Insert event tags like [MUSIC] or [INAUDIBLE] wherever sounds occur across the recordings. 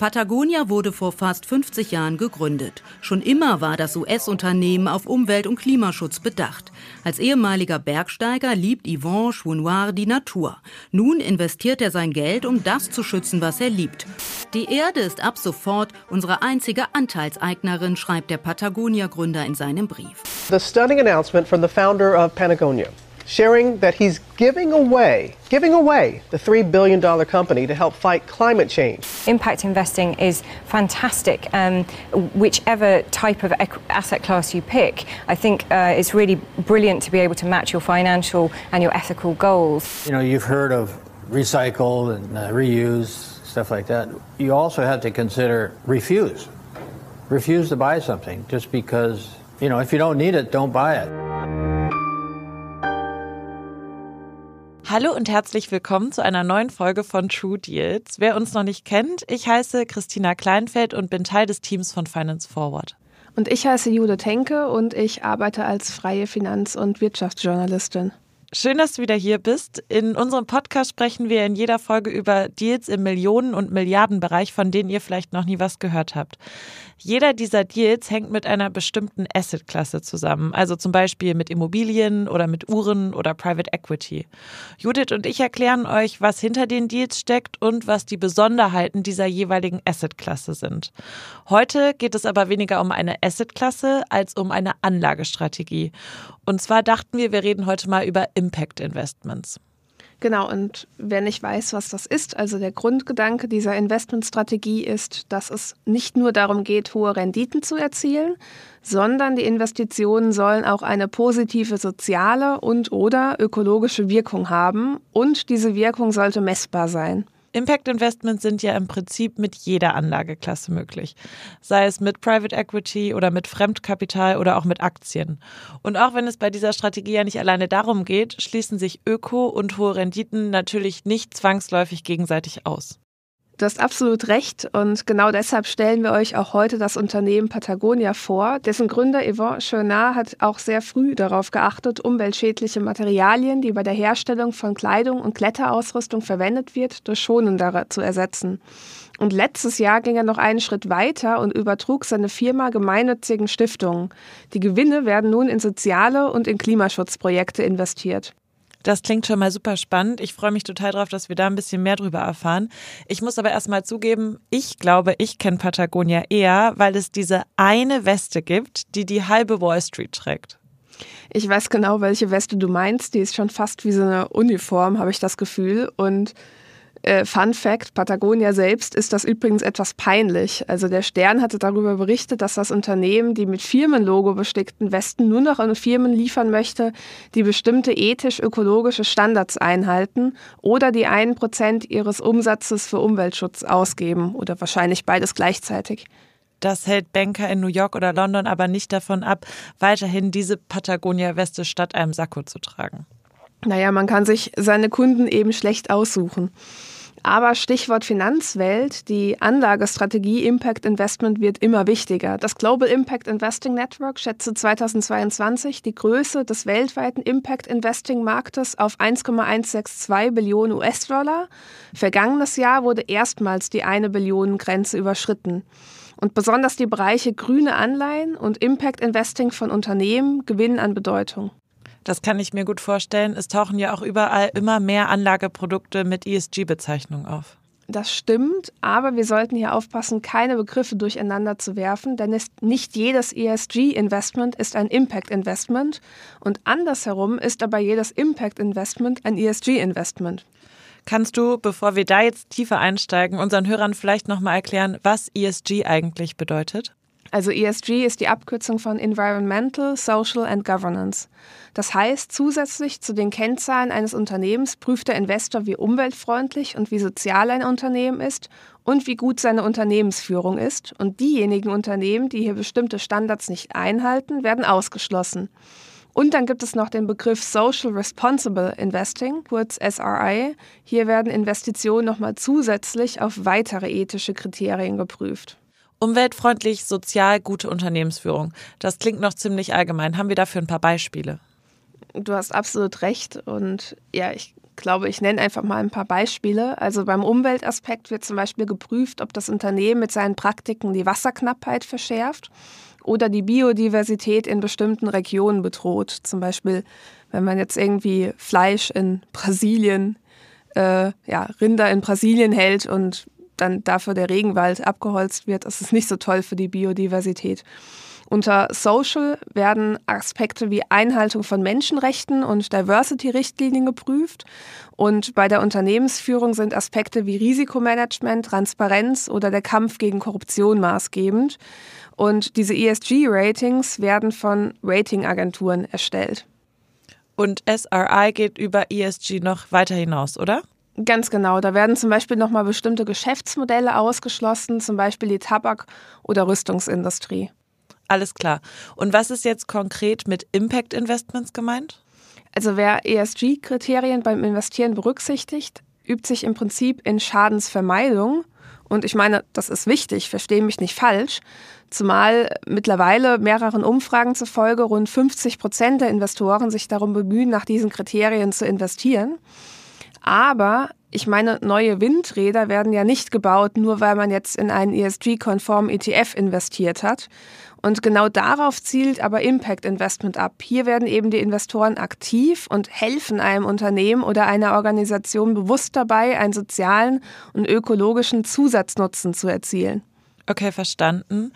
Patagonia wurde vor fast 50 Jahren gegründet. Schon immer war das US-Unternehmen auf Umwelt- und Klimaschutz bedacht. Als ehemaliger Bergsteiger liebt Yvon Chouinoir die Natur. Nun investiert er sein Geld, um das zu schützen, was er liebt. Die Erde ist ab sofort unsere einzige Anteilseignerin, schreibt der Patagonia-Gründer in seinem Brief. The stunning announcement from the founder of Patagonia. Sharing that he's giving away, giving away the $3 billion company to help fight climate change. Impact investing is fantastic. Um, whichever type of asset class you pick, I think uh, it's really brilliant to be able to match your financial and your ethical goals. You know, you've heard of recycle and uh, reuse, stuff like that. You also have to consider refuse. Refuse to buy something just because, you know, if you don't need it, don't buy it. Hallo und herzlich willkommen zu einer neuen Folge von True Deals. Wer uns noch nicht kennt, ich heiße Christina Kleinfeld und bin Teil des Teams von Finance Forward. Und ich heiße Judith Henke und ich arbeite als freie Finanz- und Wirtschaftsjournalistin. Schön, dass du wieder hier bist. In unserem Podcast sprechen wir in jeder Folge über Deals im Millionen- und Milliardenbereich, von denen ihr vielleicht noch nie was gehört habt. Jeder dieser Deals hängt mit einer bestimmten Assetklasse zusammen, also zum Beispiel mit Immobilien oder mit Uhren oder Private Equity. Judith und ich erklären euch, was hinter den Deals steckt und was die Besonderheiten dieser jeweiligen Assetklasse sind. Heute geht es aber weniger um eine Assetklasse als um eine Anlagestrategie. Und zwar dachten wir, wir reden heute mal über Impact Investments. Genau, und wer nicht weiß, was das ist, also der Grundgedanke dieser Investmentstrategie ist, dass es nicht nur darum geht, hohe Renditen zu erzielen, sondern die Investitionen sollen auch eine positive soziale und oder ökologische Wirkung haben und diese Wirkung sollte messbar sein. Impact Investments sind ja im Prinzip mit jeder Anlageklasse möglich. Sei es mit Private Equity oder mit Fremdkapital oder auch mit Aktien. Und auch wenn es bei dieser Strategie ja nicht alleine darum geht, schließen sich Öko und hohe Renditen natürlich nicht zwangsläufig gegenseitig aus. Du hast absolut recht und genau deshalb stellen wir euch auch heute das Unternehmen Patagonia vor. Dessen Gründer Yvon Chouinard hat auch sehr früh darauf geachtet, umweltschädliche Materialien, die bei der Herstellung von Kleidung und Kletterausrüstung verwendet wird, durch schonendere zu ersetzen. Und letztes Jahr ging er noch einen Schritt weiter und übertrug seine Firma gemeinnützigen Stiftungen. Die Gewinne werden nun in soziale und in Klimaschutzprojekte investiert. Das klingt schon mal super spannend. Ich freue mich total drauf, dass wir da ein bisschen mehr drüber erfahren. Ich muss aber erstmal zugeben, ich glaube, ich kenne Patagonia eher, weil es diese eine Weste gibt, die die halbe Wall Street trägt. Ich weiß genau, welche Weste du meinst. Die ist schon fast wie so eine Uniform, habe ich das Gefühl. Und äh, Fun Fact: Patagonia selbst ist das übrigens etwas peinlich. Also der Stern hatte darüber berichtet, dass das Unternehmen die mit Firmenlogo bestickten Westen nur noch an Firmen liefern möchte, die bestimmte ethisch-ökologische Standards einhalten oder die einen Prozent ihres Umsatzes für Umweltschutz ausgeben oder wahrscheinlich beides gleichzeitig. Das hält Banker in New York oder London aber nicht davon ab, weiterhin diese Patagonia-Weste statt einem Sakko zu tragen. Naja, man kann sich seine Kunden eben schlecht aussuchen. Aber Stichwort Finanzwelt, die Anlagestrategie Impact Investment wird immer wichtiger. Das Global Impact Investing Network schätzte 2022 die Größe des weltweiten Impact Investing Marktes auf 1,162 Billionen US-Dollar. Vergangenes Jahr wurde erstmals die eine Billionen Grenze überschritten. Und besonders die Bereiche grüne Anleihen und Impact Investing von Unternehmen gewinnen an Bedeutung. Das kann ich mir gut vorstellen. Es tauchen ja auch überall immer mehr Anlageprodukte mit ESG-Bezeichnung auf. Das stimmt, aber wir sollten hier aufpassen, keine Begriffe durcheinander zu werfen, denn nicht jedes ESG-Investment ist ein Impact-Investment und andersherum ist aber jedes Impact-Investment ein ESG-Investment. Kannst du, bevor wir da jetzt tiefer einsteigen, unseren Hörern vielleicht nochmal erklären, was ESG eigentlich bedeutet? Also ESG ist die Abkürzung von Environmental, Social and Governance. Das heißt, zusätzlich zu den Kennzahlen eines Unternehmens prüft der Investor, wie umweltfreundlich und wie sozial ein Unternehmen ist und wie gut seine Unternehmensführung ist. Und diejenigen Unternehmen, die hier bestimmte Standards nicht einhalten, werden ausgeschlossen. Und dann gibt es noch den Begriff Social Responsible Investing, kurz SRI. Hier werden Investitionen nochmal zusätzlich auf weitere ethische Kriterien geprüft. Umweltfreundlich, sozial, gute Unternehmensführung. Das klingt noch ziemlich allgemein. Haben wir dafür ein paar Beispiele? Du hast absolut recht. Und ja, ich glaube, ich nenne einfach mal ein paar Beispiele. Also beim Umweltaspekt wird zum Beispiel geprüft, ob das Unternehmen mit seinen Praktiken die Wasserknappheit verschärft oder die Biodiversität in bestimmten Regionen bedroht. Zum Beispiel, wenn man jetzt irgendwie Fleisch in Brasilien, äh, ja, Rinder in Brasilien hält und dann dafür der Regenwald abgeholzt wird, ist es nicht so toll für die Biodiversität. Unter Social werden Aspekte wie Einhaltung von Menschenrechten und Diversity-Richtlinien geprüft. Und bei der Unternehmensführung sind Aspekte wie Risikomanagement, Transparenz oder der Kampf gegen Korruption maßgebend. Und diese ESG-Ratings werden von Ratingagenturen erstellt. Und SRI geht über ESG noch weiter hinaus, oder? Ganz genau. Da werden zum Beispiel nochmal bestimmte Geschäftsmodelle ausgeschlossen, zum Beispiel die Tabak- oder Rüstungsindustrie. Alles klar. Und was ist jetzt konkret mit Impact Investments gemeint? Also wer ESG-Kriterien beim Investieren berücksichtigt, übt sich im Prinzip in Schadensvermeidung. Und ich meine, das ist wichtig, verstehe mich nicht falsch. Zumal mittlerweile mehreren Umfragen zufolge rund 50 Prozent der Investoren sich darum bemühen, nach diesen Kriterien zu investieren. Aber ich meine, neue Windräder werden ja nicht gebaut, nur weil man jetzt in einen ESG-konformen ETF investiert hat. Und genau darauf zielt aber Impact Investment ab. Hier werden eben die Investoren aktiv und helfen einem Unternehmen oder einer Organisation bewusst dabei, einen sozialen und ökologischen Zusatznutzen zu erzielen. Okay, verstanden.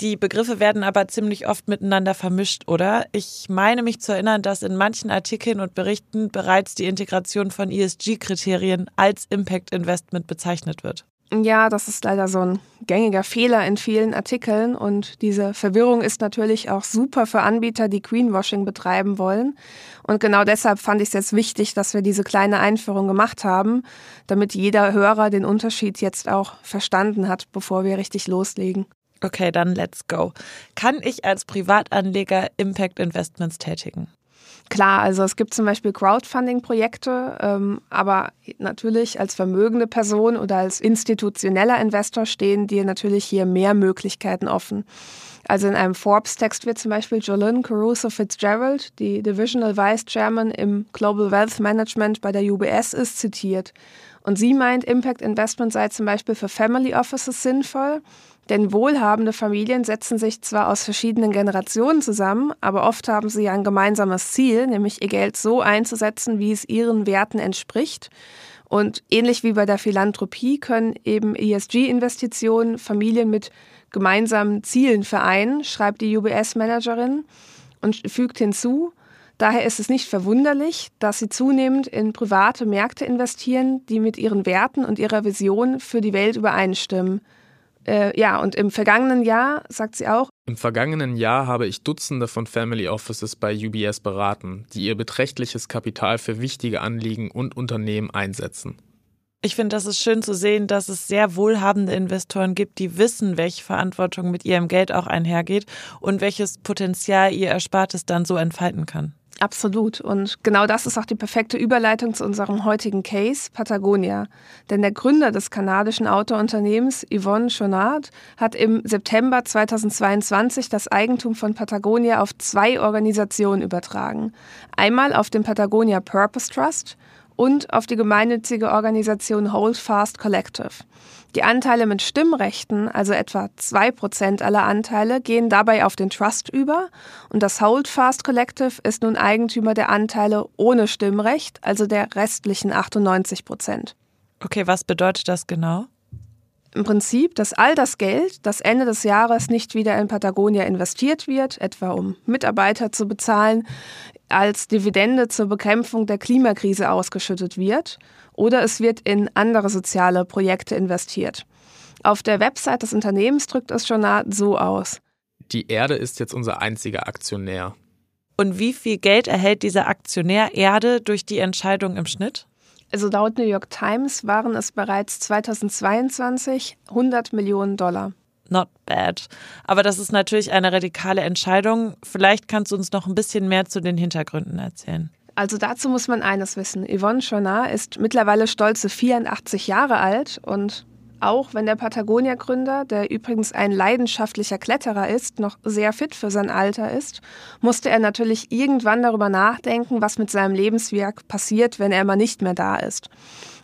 Die Begriffe werden aber ziemlich oft miteinander vermischt, oder? Ich meine mich zu erinnern, dass in manchen Artikeln und Berichten bereits die Integration von ESG-Kriterien als Impact Investment bezeichnet wird. Ja, das ist leider so ein gängiger Fehler in vielen Artikeln und diese Verwirrung ist natürlich auch super für Anbieter, die Greenwashing betreiben wollen. Und genau deshalb fand ich es jetzt wichtig, dass wir diese kleine Einführung gemacht haben, damit jeder Hörer den Unterschied jetzt auch verstanden hat, bevor wir richtig loslegen. Okay, dann let's go. Kann ich als Privatanleger Impact Investments tätigen? Klar, also es gibt zum Beispiel Crowdfunding-Projekte, ähm, aber natürlich als vermögende Person oder als institutioneller Investor stehen dir natürlich hier mehr Möglichkeiten offen. Also in einem Forbes-Text wird zum Beispiel Jolene Caruso Fitzgerald, die Divisional Vice Chairman im Global Wealth Management bei der UBS, ist zitiert. Und sie meint, Impact Investment sei zum Beispiel für Family Offices sinnvoll, denn wohlhabende Familien setzen sich zwar aus verschiedenen Generationen zusammen, aber oft haben sie ein gemeinsames Ziel, nämlich ihr Geld so einzusetzen, wie es ihren Werten entspricht. Und ähnlich wie bei der Philanthropie können eben ESG-Investitionen Familien mit gemeinsamen Zielen vereinen, schreibt die UBS-Managerin und fügt hinzu, Daher ist es nicht verwunderlich, dass sie zunehmend in private Märkte investieren, die mit ihren Werten und ihrer Vision für die Welt übereinstimmen. Äh, ja, und im vergangenen Jahr, sagt sie auch, im vergangenen Jahr habe ich Dutzende von Family Offices bei UBS beraten, die ihr beträchtliches Kapital für wichtige Anliegen und Unternehmen einsetzen. Ich finde, das ist schön zu sehen, dass es sehr wohlhabende Investoren gibt, die wissen, welche Verantwortung mit ihrem Geld auch einhergeht und welches Potenzial ihr Erspartes dann so entfalten kann. Absolut. Und genau das ist auch die perfekte Überleitung zu unserem heutigen Case, Patagonia. Denn der Gründer des kanadischen Autounternehmens, Yvonne Chonard, hat im September 2022 das Eigentum von Patagonia auf zwei Organisationen übertragen. Einmal auf den Patagonia Purpose Trust und auf die gemeinnützige Organisation Holdfast Collective. Die Anteile mit Stimmrechten, also etwa 2% aller Anteile, gehen dabei auf den Trust über und das Holdfast Collective ist nun Eigentümer der Anteile ohne Stimmrecht, also der restlichen 98%. Okay, was bedeutet das genau? Im Prinzip, dass all das Geld, das Ende des Jahres nicht wieder in Patagonia investiert wird, etwa um Mitarbeiter zu bezahlen, als Dividende zur Bekämpfung der Klimakrise ausgeschüttet wird oder es wird in andere soziale Projekte investiert. Auf der Website des Unternehmens drückt es schon so aus. Die Erde ist jetzt unser einziger Aktionär. Und wie viel Geld erhält dieser Aktionär Erde durch die Entscheidung im Schnitt? Also laut New York Times waren es bereits 2022 100 Millionen Dollar. Not bad. Aber das ist natürlich eine radikale Entscheidung. Vielleicht kannst du uns noch ein bisschen mehr zu den Hintergründen erzählen. Also dazu muss man eines wissen. Yvonne Chonard ist mittlerweile stolze 84 Jahre alt und auch wenn der Patagonia-Gründer, der übrigens ein leidenschaftlicher Kletterer ist, noch sehr fit für sein Alter ist, musste er natürlich irgendwann darüber nachdenken, was mit seinem Lebenswerk passiert, wenn er mal nicht mehr da ist.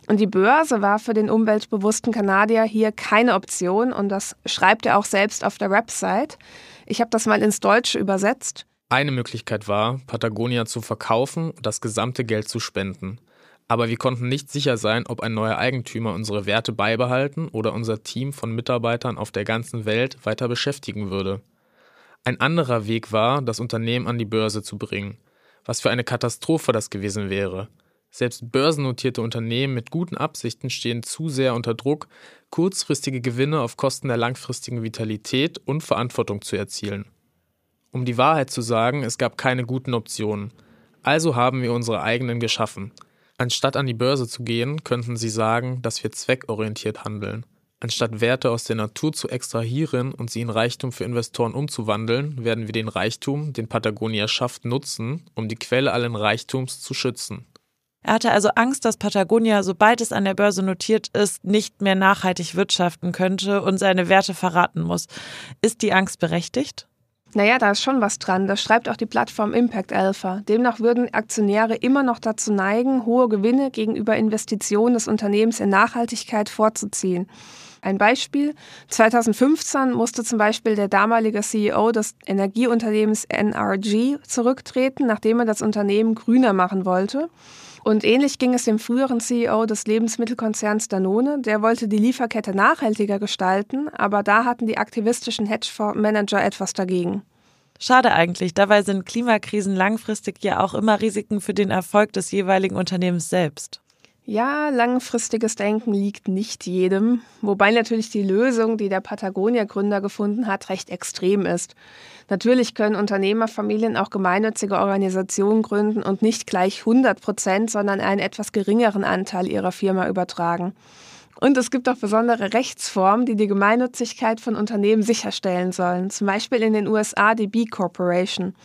Und die Börse war für den umweltbewussten Kanadier hier keine Option und das schreibt er auch selbst auf der Website. Ich habe das mal ins Deutsche übersetzt. Eine Möglichkeit war, Patagonia zu verkaufen und das gesamte Geld zu spenden. Aber wir konnten nicht sicher sein, ob ein neuer Eigentümer unsere Werte beibehalten oder unser Team von Mitarbeitern auf der ganzen Welt weiter beschäftigen würde. Ein anderer Weg war, das Unternehmen an die Börse zu bringen. Was für eine Katastrophe das gewesen wäre. Selbst börsennotierte Unternehmen mit guten Absichten stehen zu sehr unter Druck, kurzfristige Gewinne auf Kosten der langfristigen Vitalität und Verantwortung zu erzielen. Um die Wahrheit zu sagen, es gab keine guten Optionen. Also haben wir unsere eigenen geschaffen – Anstatt an die Börse zu gehen, könnten Sie sagen, dass wir zweckorientiert handeln. Anstatt Werte aus der Natur zu extrahieren und sie in Reichtum für Investoren umzuwandeln, werden wir den Reichtum, den Patagonia schafft, nutzen, um die Quelle allen Reichtums zu schützen. Er hatte also Angst, dass Patagonia, sobald es an der Börse notiert ist, nicht mehr nachhaltig wirtschaften könnte und seine Werte verraten muss. Ist die Angst berechtigt? Naja, da ist schon was dran. Das schreibt auch die Plattform Impact Alpha. Demnach würden Aktionäre immer noch dazu neigen, hohe Gewinne gegenüber Investitionen des Unternehmens in Nachhaltigkeit vorzuziehen. Ein Beispiel. 2015 musste zum Beispiel der damalige CEO des Energieunternehmens NRG zurücktreten, nachdem er das Unternehmen grüner machen wollte. Und ähnlich ging es dem früheren CEO des Lebensmittelkonzerns Danone. Der wollte die Lieferkette nachhaltiger gestalten, aber da hatten die aktivistischen Hedgefondsmanager etwas dagegen. Schade eigentlich, dabei sind Klimakrisen langfristig ja auch immer Risiken für den Erfolg des jeweiligen Unternehmens selbst. Ja, langfristiges Denken liegt nicht jedem, wobei natürlich die Lösung, die der Patagonia-Gründer gefunden hat, recht extrem ist. Natürlich können Unternehmerfamilien auch gemeinnützige Organisationen gründen und nicht gleich 100 Prozent, sondern einen etwas geringeren Anteil ihrer Firma übertragen. Und es gibt auch besondere Rechtsformen, die die Gemeinnützigkeit von Unternehmen sicherstellen sollen. Zum Beispiel in den USA die B Corporation.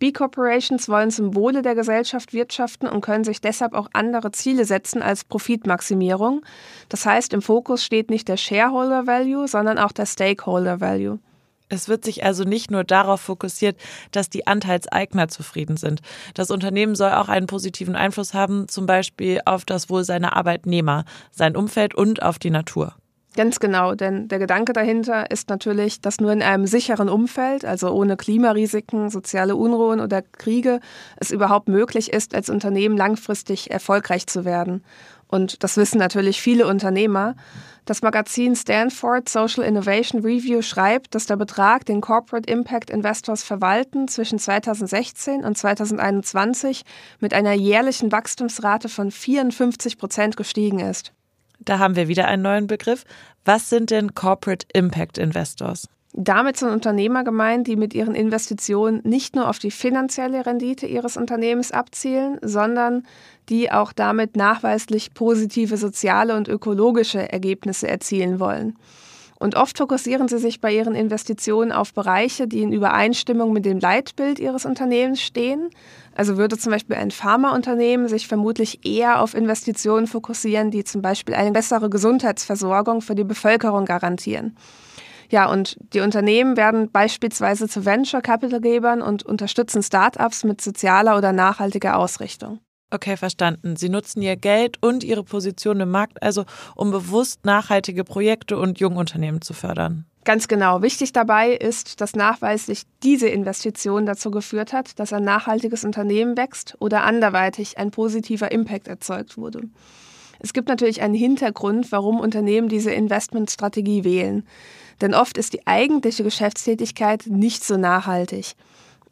B-Corporations wollen zum Wohle der Gesellschaft wirtschaften und können sich deshalb auch andere Ziele setzen als Profitmaximierung. Das heißt, im Fokus steht nicht der Shareholder Value, sondern auch der Stakeholder Value. Es wird sich also nicht nur darauf fokussiert, dass die Anteilseigner zufrieden sind. Das Unternehmen soll auch einen positiven Einfluss haben, zum Beispiel auf das Wohl seiner Arbeitnehmer, sein Umfeld und auf die Natur. Ganz genau, denn der Gedanke dahinter ist natürlich, dass nur in einem sicheren Umfeld, also ohne Klimarisiken, soziale Unruhen oder Kriege, es überhaupt möglich ist, als Unternehmen langfristig erfolgreich zu werden. Und das wissen natürlich viele Unternehmer. Das Magazin Stanford Social Innovation Review schreibt, dass der Betrag, den Corporate Impact Investors verwalten, zwischen 2016 und 2021 mit einer jährlichen Wachstumsrate von 54 Prozent gestiegen ist. Da haben wir wieder einen neuen Begriff. Was sind denn Corporate Impact Investors? Damit sind Unternehmer gemeint, die mit ihren Investitionen nicht nur auf die finanzielle Rendite ihres Unternehmens abzielen, sondern die auch damit nachweislich positive soziale und ökologische Ergebnisse erzielen wollen. Und oft fokussieren sie sich bei ihren Investitionen auf Bereiche, die in Übereinstimmung mit dem Leitbild ihres Unternehmens stehen. Also würde zum Beispiel ein Pharmaunternehmen sich vermutlich eher auf Investitionen fokussieren, die zum Beispiel eine bessere Gesundheitsversorgung für die Bevölkerung garantieren. Ja, und die Unternehmen werden beispielsweise zu Venture Capital Gebern und unterstützen Startups mit sozialer oder nachhaltiger Ausrichtung. Okay, verstanden. Sie nutzen ihr Geld und ihre Position im Markt also, um bewusst nachhaltige Projekte und Jungunternehmen zu fördern. Ganz genau. Wichtig dabei ist, dass nachweislich diese Investition dazu geführt hat, dass ein nachhaltiges Unternehmen wächst oder anderweitig ein positiver Impact erzeugt wurde. Es gibt natürlich einen Hintergrund, warum Unternehmen diese Investmentstrategie wählen. Denn oft ist die eigentliche Geschäftstätigkeit nicht so nachhaltig.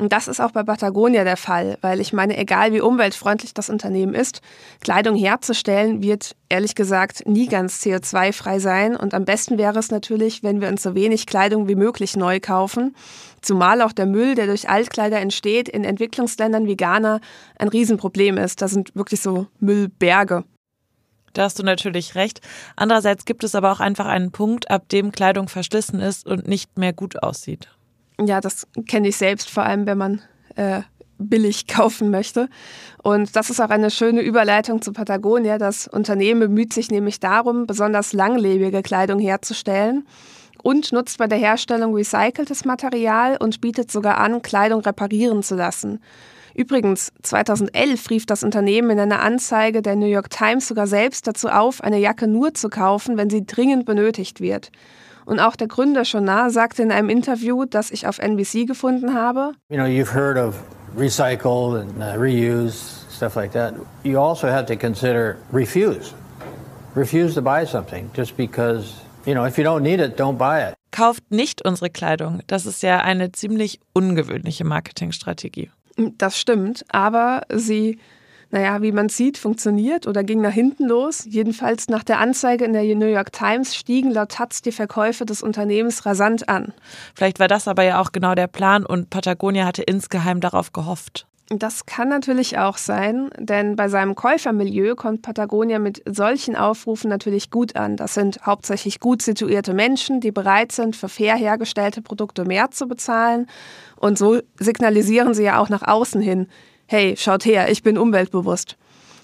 Und das ist auch bei Patagonia der Fall, weil ich meine, egal wie umweltfreundlich das Unternehmen ist, Kleidung herzustellen wird ehrlich gesagt nie ganz CO2-frei sein. Und am besten wäre es natürlich, wenn wir uns so wenig Kleidung wie möglich neu kaufen. Zumal auch der Müll, der durch Altkleider entsteht, in Entwicklungsländern wie Ghana ein Riesenproblem ist. Da sind wirklich so Müllberge. Da hast du natürlich recht. Andererseits gibt es aber auch einfach einen Punkt, ab dem Kleidung verschlissen ist und nicht mehr gut aussieht. Ja, das kenne ich selbst, vor allem wenn man äh, billig [LAUGHS] kaufen möchte. Und das ist auch eine schöne Überleitung zu Patagonia. Das Unternehmen bemüht sich nämlich darum, besonders langlebige Kleidung herzustellen und nutzt bei der Herstellung recyceltes Material und bietet sogar an, Kleidung reparieren zu lassen. Übrigens, 2011 rief das Unternehmen in einer Anzeige der New York Times sogar selbst dazu auf, eine Jacke nur zu kaufen, wenn sie dringend benötigt wird. Und auch der Gründer Shonar sagte in einem Interview, das ich auf NBC gefunden habe. You know, you've heard of recycle and uh, reuse, stuff like that. You also have to consider refuse. Refuse to buy something just because, you know, if you don't need it, don't buy it. Kauft nicht unsere Kleidung. Das ist ja eine ziemlich ungewöhnliche Marketingstrategie. Das stimmt, aber sie naja, wie man sieht, funktioniert oder ging nach hinten los. Jedenfalls nach der Anzeige in der New York Times stiegen laut Taz die Verkäufe des Unternehmens rasant an. Vielleicht war das aber ja auch genau der Plan und Patagonia hatte insgeheim darauf gehofft. Das kann natürlich auch sein, denn bei seinem Käufermilieu kommt Patagonia mit solchen Aufrufen natürlich gut an. Das sind hauptsächlich gut situierte Menschen, die bereit sind, für fair hergestellte Produkte mehr zu bezahlen. Und so signalisieren sie ja auch nach außen hin, hey, schaut her, ich bin umweltbewusst.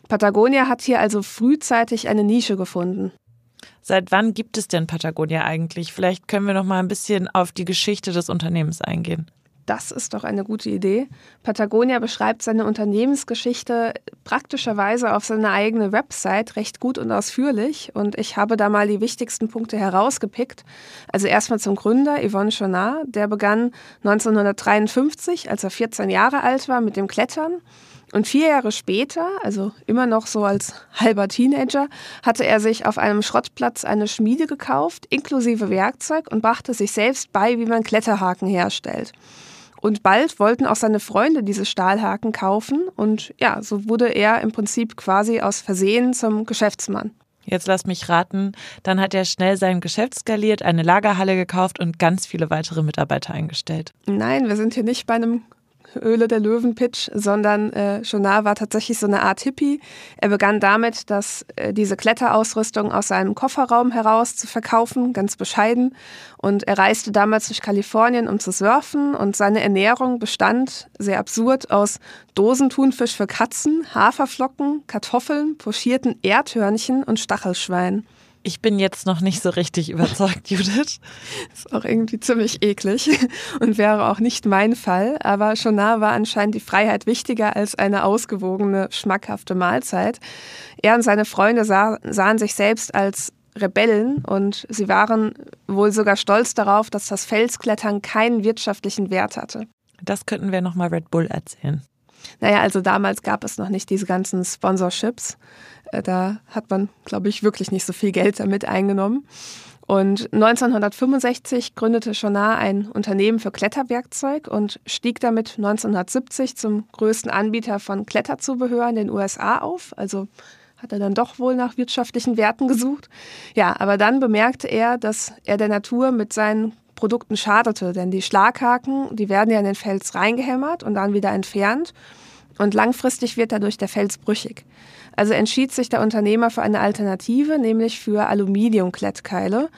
Patagonia hat hier also frühzeitig eine Nische gefunden. Seit wann gibt es denn Patagonia eigentlich? Vielleicht können wir noch mal ein bisschen auf die Geschichte des Unternehmens eingehen. Das ist doch eine gute Idee. Patagonia beschreibt seine Unternehmensgeschichte praktischerweise auf seiner eigenen Website recht gut und ausführlich. Und ich habe da mal die wichtigsten Punkte herausgepickt. Also erstmal zum Gründer, Yvonne Chonard. Der begann 1953, als er 14 Jahre alt war, mit dem Klettern. Und vier Jahre später, also immer noch so als halber Teenager, hatte er sich auf einem Schrottplatz eine Schmiede gekauft, inklusive Werkzeug, und brachte sich selbst bei, wie man Kletterhaken herstellt. Und bald wollten auch seine Freunde diese Stahlhaken kaufen. Und ja, so wurde er im Prinzip quasi aus Versehen zum Geschäftsmann. Jetzt lass mich raten, dann hat er schnell sein Geschäft skaliert, eine Lagerhalle gekauft und ganz viele weitere Mitarbeiter eingestellt. Nein, wir sind hier nicht bei einem Öle der Löwen-Pitch, sondern äh, Schonar war tatsächlich so eine Art Hippie. Er begann damit, dass äh, diese Kletterausrüstung aus seinem Kofferraum heraus zu verkaufen, ganz bescheiden. Und er reiste damals durch Kalifornien, um zu surfen. Und seine Ernährung bestand, sehr absurd, aus Dosentunfisch für Katzen, Haferflocken, Kartoffeln, pochierten Erdhörnchen und Stachelschweinen. Ich bin jetzt noch nicht so richtig überzeugt, [LAUGHS] Judith. ist auch irgendwie ziemlich eklig [LAUGHS] und wäre auch nicht mein Fall. Aber Schonar war anscheinend die Freiheit wichtiger als eine ausgewogene, schmackhafte Mahlzeit. Er und seine Freunde sah, sahen sich selbst als Rebellen und sie waren wohl sogar stolz darauf, dass das Felsklettern keinen wirtschaftlichen Wert hatte. Das könnten wir nochmal Red Bull erzählen. Naja, also damals gab es noch nicht diese ganzen Sponsorships. Äh, da hat man, glaube ich, wirklich nicht so viel Geld damit eingenommen. Und 1965 gründete Schonar ein Unternehmen für Kletterwerkzeug und stieg damit 1970 zum größten Anbieter von Kletterzubehör in den USA auf. Also hat er dann doch wohl nach wirtschaftlichen Werten gesucht. Ja, aber dann bemerkte er, dass er der Natur mit seinen Produkten schadete, denn die Schlaghaken, die werden ja in den Fels reingehämmert und dann wieder entfernt und langfristig wird dadurch der Fels brüchig. Also entschied sich der Unternehmer für eine Alternative, nämlich für Aluminiumklettkeile.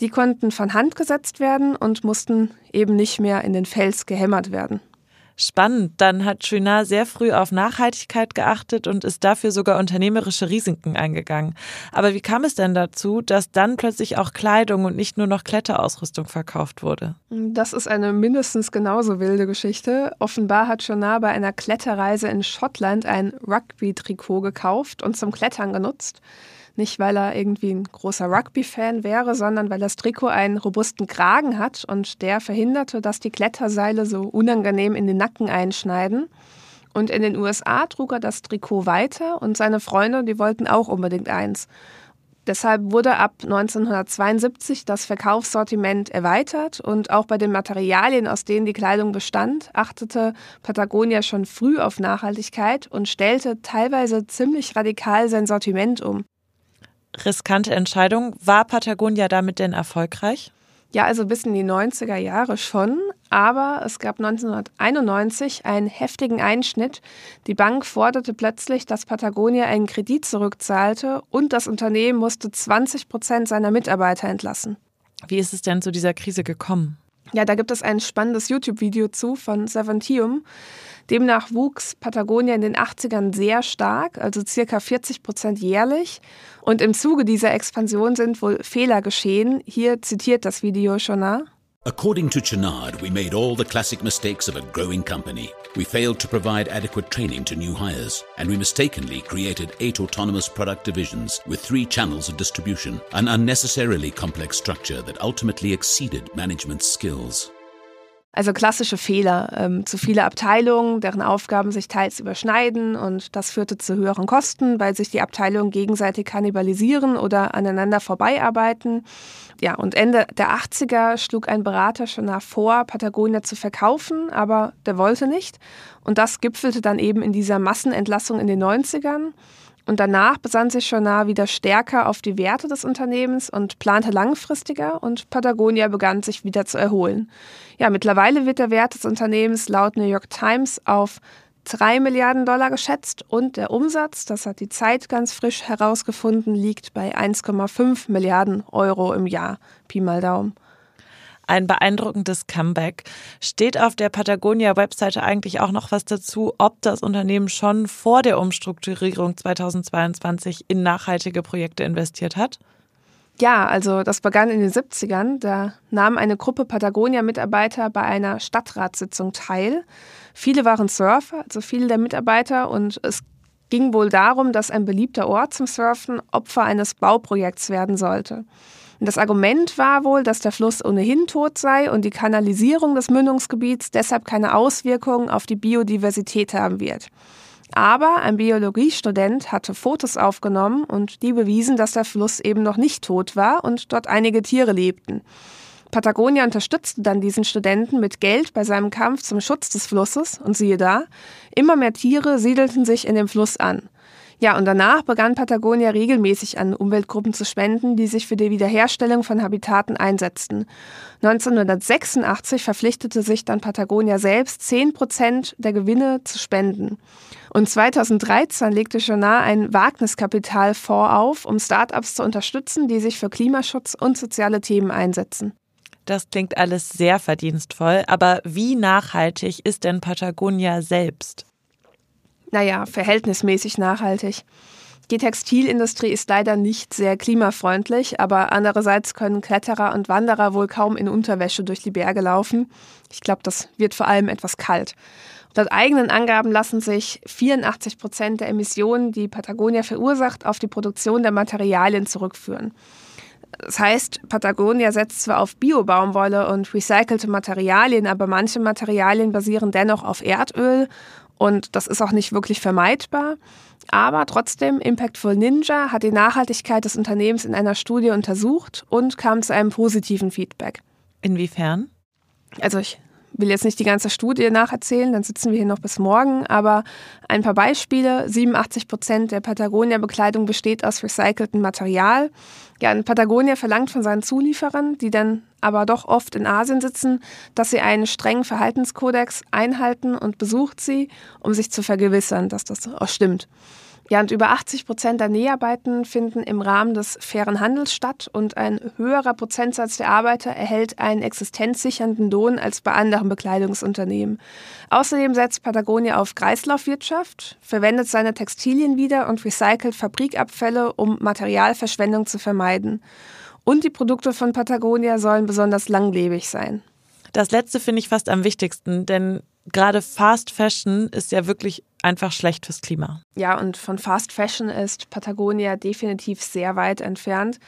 Die konnten von Hand gesetzt werden und mussten eben nicht mehr in den Fels gehämmert werden. Spannend. Dann hat Chouinard sehr früh auf Nachhaltigkeit geachtet und ist dafür sogar unternehmerische Risiken eingegangen. Aber wie kam es denn dazu, dass dann plötzlich auch Kleidung und nicht nur noch Kletterausrüstung verkauft wurde? Das ist eine mindestens genauso wilde Geschichte. Offenbar hat Chouinard bei einer Kletterreise in Schottland ein Rugby-Trikot gekauft und zum Klettern genutzt. Nicht, weil er irgendwie ein großer Rugby-Fan wäre, sondern weil das Trikot einen robusten Kragen hat und der verhinderte, dass die Kletterseile so unangenehm in den Nacken einschneiden. Und in den USA trug er das Trikot weiter und seine Freunde, die wollten auch unbedingt eins. Deshalb wurde ab 1972 das Verkaufssortiment erweitert und auch bei den Materialien, aus denen die Kleidung bestand, achtete Patagonia schon früh auf Nachhaltigkeit und stellte teilweise ziemlich radikal sein Sortiment um. Riskante Entscheidung. War Patagonia damit denn erfolgreich? Ja, also bis in die 90er Jahre schon. Aber es gab 1991 einen heftigen Einschnitt. Die Bank forderte plötzlich, dass Patagonia einen Kredit zurückzahlte und das Unternehmen musste 20 Prozent seiner Mitarbeiter entlassen. Wie ist es denn zu dieser Krise gekommen? Ja, da gibt es ein spannendes YouTube-Video zu von Saventium. Demnach wuchs Patagonia in den 80ern sehr stark, also circa 40 Prozent jährlich. Und im Zuge dieser Expansion sind wohl Fehler geschehen. Hier zitiert das Video Schonar. According to Chenard, we made all the classic mistakes of a growing company. We failed to provide adequate training to new hires, and we mistakenly created eight autonomous product divisions with three channels of distribution, an unnecessarily complex structure that ultimately exceeded management's skills. Also klassische Fehler, ähm, zu viele Abteilungen, deren Aufgaben sich teils überschneiden und das führte zu höheren Kosten, weil sich die Abteilungen gegenseitig kannibalisieren oder aneinander vorbeiarbeiten. Ja, und Ende der 80er schlug ein Berater schon nach vor, Patagonia zu verkaufen, aber der wollte nicht. Und das gipfelte dann eben in dieser Massenentlassung in den 90ern. Und danach besann sich Journal wieder stärker auf die Werte des Unternehmens und plante langfristiger und Patagonia begann sich wieder zu erholen. Ja, mittlerweile wird der Wert des Unternehmens laut New York Times auf 3 Milliarden Dollar geschätzt und der Umsatz, das hat die Zeit ganz frisch herausgefunden, liegt bei 1,5 Milliarden Euro im Jahr. Pi mal Daumen. Ein beeindruckendes Comeback. Steht auf der Patagonia-Webseite eigentlich auch noch was dazu, ob das Unternehmen schon vor der Umstrukturierung 2022 in nachhaltige Projekte investiert hat? Ja, also das begann in den 70ern. Da nahm eine Gruppe Patagonia-Mitarbeiter bei einer Stadtratssitzung teil. Viele waren Surfer, also viele der Mitarbeiter, und es ging wohl darum, dass ein beliebter Ort zum Surfen Opfer eines Bauprojekts werden sollte. Und das Argument war wohl, dass der Fluss ohnehin tot sei und die Kanalisierung des Mündungsgebiets deshalb keine Auswirkungen auf die Biodiversität haben wird. Aber ein Biologiestudent hatte Fotos aufgenommen und die bewiesen, dass der Fluss eben noch nicht tot war und dort einige Tiere lebten. Patagonia unterstützte dann diesen Studenten mit Geld bei seinem Kampf zum Schutz des Flusses und siehe da, immer mehr Tiere siedelten sich in dem Fluss an. Ja, und danach begann Patagonia regelmäßig an Umweltgruppen zu spenden, die sich für die Wiederherstellung von Habitaten einsetzten. 1986 verpflichtete sich dann Patagonia selbst, 10 Prozent der Gewinne zu spenden. Und 2013 legte Journal ein Wagniskapitalfonds auf, um Startups zu unterstützen, die sich für Klimaschutz und soziale Themen einsetzen. Das klingt alles sehr verdienstvoll, aber wie nachhaltig ist denn Patagonia selbst? Naja, verhältnismäßig nachhaltig. Die Textilindustrie ist leider nicht sehr klimafreundlich, aber andererseits können Kletterer und Wanderer wohl kaum in Unterwäsche durch die Berge laufen. Ich glaube, das wird vor allem etwas kalt. Laut eigenen Angaben lassen sich 84 Prozent der Emissionen, die Patagonia verursacht, auf die Produktion der Materialien zurückführen. Das heißt, Patagonia setzt zwar auf Bio-Baumwolle und recycelte Materialien, aber manche Materialien basieren dennoch auf Erdöl und das ist auch nicht wirklich vermeidbar. Aber trotzdem, Impactful Ninja hat die Nachhaltigkeit des Unternehmens in einer Studie untersucht und kam zu einem positiven Feedback. Inwiefern? Also ich will jetzt nicht die ganze Studie nacherzählen, dann sitzen wir hier noch bis morgen, aber ein paar Beispiele. 87 Prozent der Patagonia-Bekleidung besteht aus recyceltem Material. Ja, Patagonia verlangt von seinen Zulieferern, die dann aber doch oft in Asien sitzen, dass sie einen strengen Verhaltenskodex einhalten und besucht sie, um sich zu vergewissern, dass das auch stimmt. Ja, und über 80 Prozent der Näharbeiten finden im Rahmen des fairen Handels statt und ein höherer Prozentsatz der Arbeiter erhält einen existenzsichernden Lohn als bei anderen Bekleidungsunternehmen. Außerdem setzt Patagonia auf Kreislaufwirtschaft, verwendet seine Textilien wieder und recycelt Fabrikabfälle, um Materialverschwendung zu vermeiden. Und die Produkte von Patagonia sollen besonders langlebig sein. Das letzte finde ich fast am wichtigsten, denn gerade Fast Fashion ist ja wirklich einfach schlecht fürs Klima. Ja, und von Fast Fashion ist Patagonia definitiv sehr weit entfernt.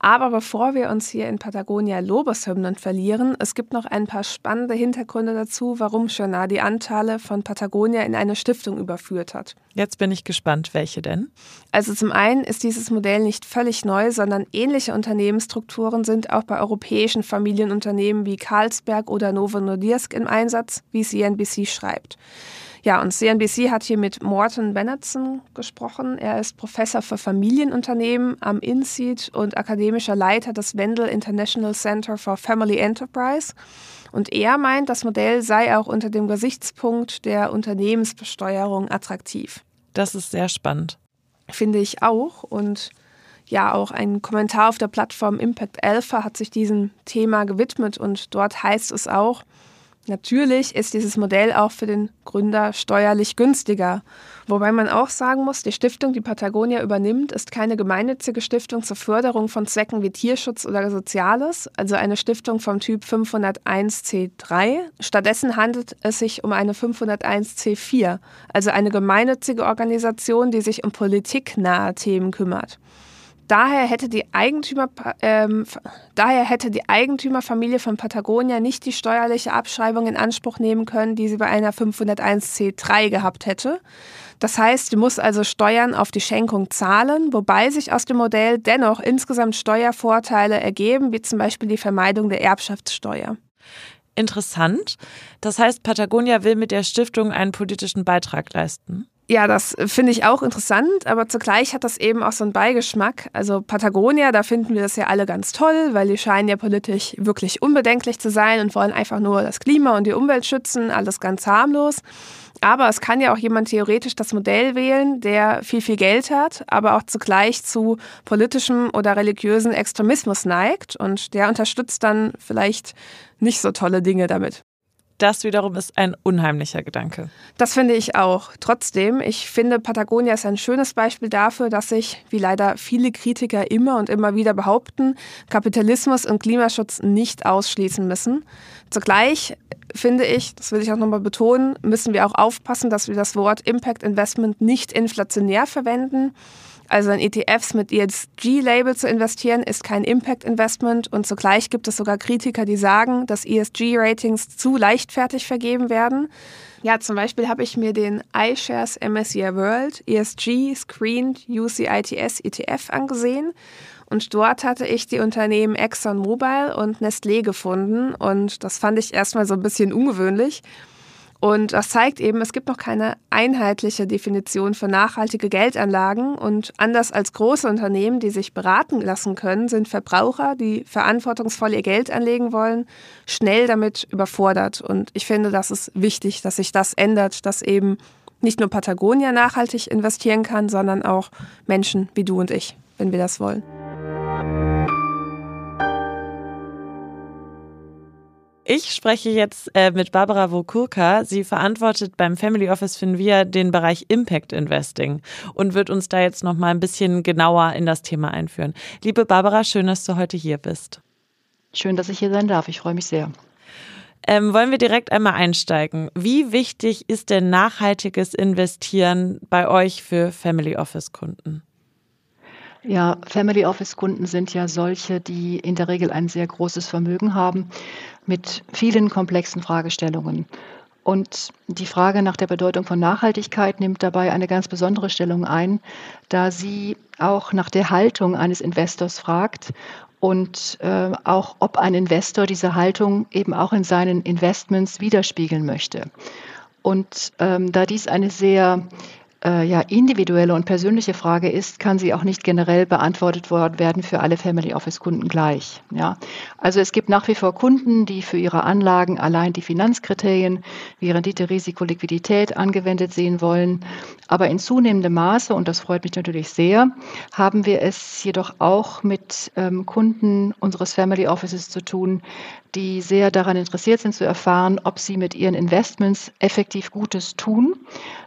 Aber bevor wir uns hier in Patagonia Lobeshymnen verlieren, es gibt noch ein paar spannende Hintergründe dazu, warum Journal die Anteile von Patagonia in eine Stiftung überführt hat. Jetzt bin ich gespannt, welche denn? Also zum einen ist dieses Modell nicht völlig neu, sondern ähnliche Unternehmensstrukturen sind auch bei europäischen Familienunternehmen wie Carlsberg oder Novo Nordisk im Einsatz, wie CNBC schreibt. Ja, und CNBC hat hier mit Morton Bennetson gesprochen. Er ist Professor für Familienunternehmen am INSEAD und akademischer Leiter des Wendel International Center for Family Enterprise. Und er meint, das Modell sei auch unter dem Gesichtspunkt der Unternehmensbesteuerung attraktiv. Das ist sehr spannend. Finde ich auch. Und ja, auch ein Kommentar auf der Plattform Impact Alpha hat sich diesem Thema gewidmet und dort heißt es auch, Natürlich ist dieses Modell auch für den Gründer steuerlich günstiger. Wobei man auch sagen muss, die Stiftung, die Patagonia übernimmt, ist keine gemeinnützige Stiftung zur Förderung von Zwecken wie Tierschutz oder Soziales, also eine Stiftung vom Typ 501c3. Stattdessen handelt es sich um eine 501c4, also eine gemeinnützige Organisation, die sich um politiknahe Themen kümmert. Daher hätte, die Eigentümer, ähm, daher hätte die Eigentümerfamilie von Patagonia nicht die steuerliche Abschreibung in Anspruch nehmen können, die sie bei einer 501c3 gehabt hätte. Das heißt, sie muss also Steuern auf die Schenkung zahlen, wobei sich aus dem Modell dennoch insgesamt Steuervorteile ergeben, wie zum Beispiel die Vermeidung der Erbschaftssteuer. Interessant. Das heißt, Patagonia will mit der Stiftung einen politischen Beitrag leisten. Ja, das finde ich auch interessant, aber zugleich hat das eben auch so einen Beigeschmack. Also Patagonia, da finden wir das ja alle ganz toll, weil die scheinen ja politisch wirklich unbedenklich zu sein und wollen einfach nur das Klima und die Umwelt schützen, alles ganz harmlos. Aber es kann ja auch jemand theoretisch das Modell wählen, der viel, viel Geld hat, aber auch zugleich zu politischem oder religiösen Extremismus neigt und der unterstützt dann vielleicht nicht so tolle Dinge damit das wiederum ist ein unheimlicher Gedanke. Das finde ich auch. Trotzdem, ich finde, Patagonia ist ein schönes Beispiel dafür, dass sich, wie leider viele Kritiker immer und immer wieder behaupten, Kapitalismus und Klimaschutz nicht ausschließen müssen. Zugleich finde ich, das will ich auch nochmal betonen, müssen wir auch aufpassen, dass wir das Wort Impact Investment nicht inflationär verwenden. Also in ETFs mit ESG-Label zu investieren, ist kein Impact-Investment und zugleich gibt es sogar Kritiker, die sagen, dass ESG-Ratings zu leichtfertig vergeben werden. Ja, zum Beispiel habe ich mir den iShares MSCI World ESG Screened UCITS ETF angesehen und dort hatte ich die Unternehmen ExxonMobil und Nestlé gefunden und das fand ich erstmal so ein bisschen ungewöhnlich. Und das zeigt eben, es gibt noch keine einheitliche Definition für nachhaltige Geldanlagen. Und anders als große Unternehmen, die sich beraten lassen können, sind Verbraucher, die verantwortungsvoll ihr Geld anlegen wollen, schnell damit überfordert. Und ich finde, das ist wichtig, dass sich das ändert, dass eben nicht nur Patagonia nachhaltig investieren kann, sondern auch Menschen wie du und ich, wenn wir das wollen. Ich spreche jetzt äh, mit Barbara Wokurka. Sie verantwortet beim Family Office Finvia den Bereich Impact Investing und wird uns da jetzt noch mal ein bisschen genauer in das Thema einführen. Liebe Barbara, schön, dass du heute hier bist. Schön, dass ich hier sein darf. Ich freue mich sehr. Ähm, wollen wir direkt einmal einsteigen. Wie wichtig ist denn nachhaltiges Investieren bei euch für Family Office Kunden? Ja, Family Office Kunden sind ja solche, die in der Regel ein sehr großes Vermögen haben mit vielen komplexen Fragestellungen. Und die Frage nach der Bedeutung von Nachhaltigkeit nimmt dabei eine ganz besondere Stellung ein, da sie auch nach der Haltung eines Investors fragt und äh, auch, ob ein Investor diese Haltung eben auch in seinen Investments widerspiegeln möchte. Und ähm, da dies eine sehr äh, ja, individuelle und persönliche Frage ist, kann sie auch nicht generell beantwortet werden für alle Family Office Kunden gleich. Ja. Also es gibt nach wie vor Kunden, die für ihre Anlagen allein die Finanzkriterien wie Rendite, Risiko, Liquidität angewendet sehen wollen. Aber in zunehmendem Maße, und das freut mich natürlich sehr, haben wir es jedoch auch mit ähm, Kunden unseres Family Offices zu tun, die sehr daran interessiert sind zu erfahren, ob sie mit ihren Investments effektiv Gutes tun,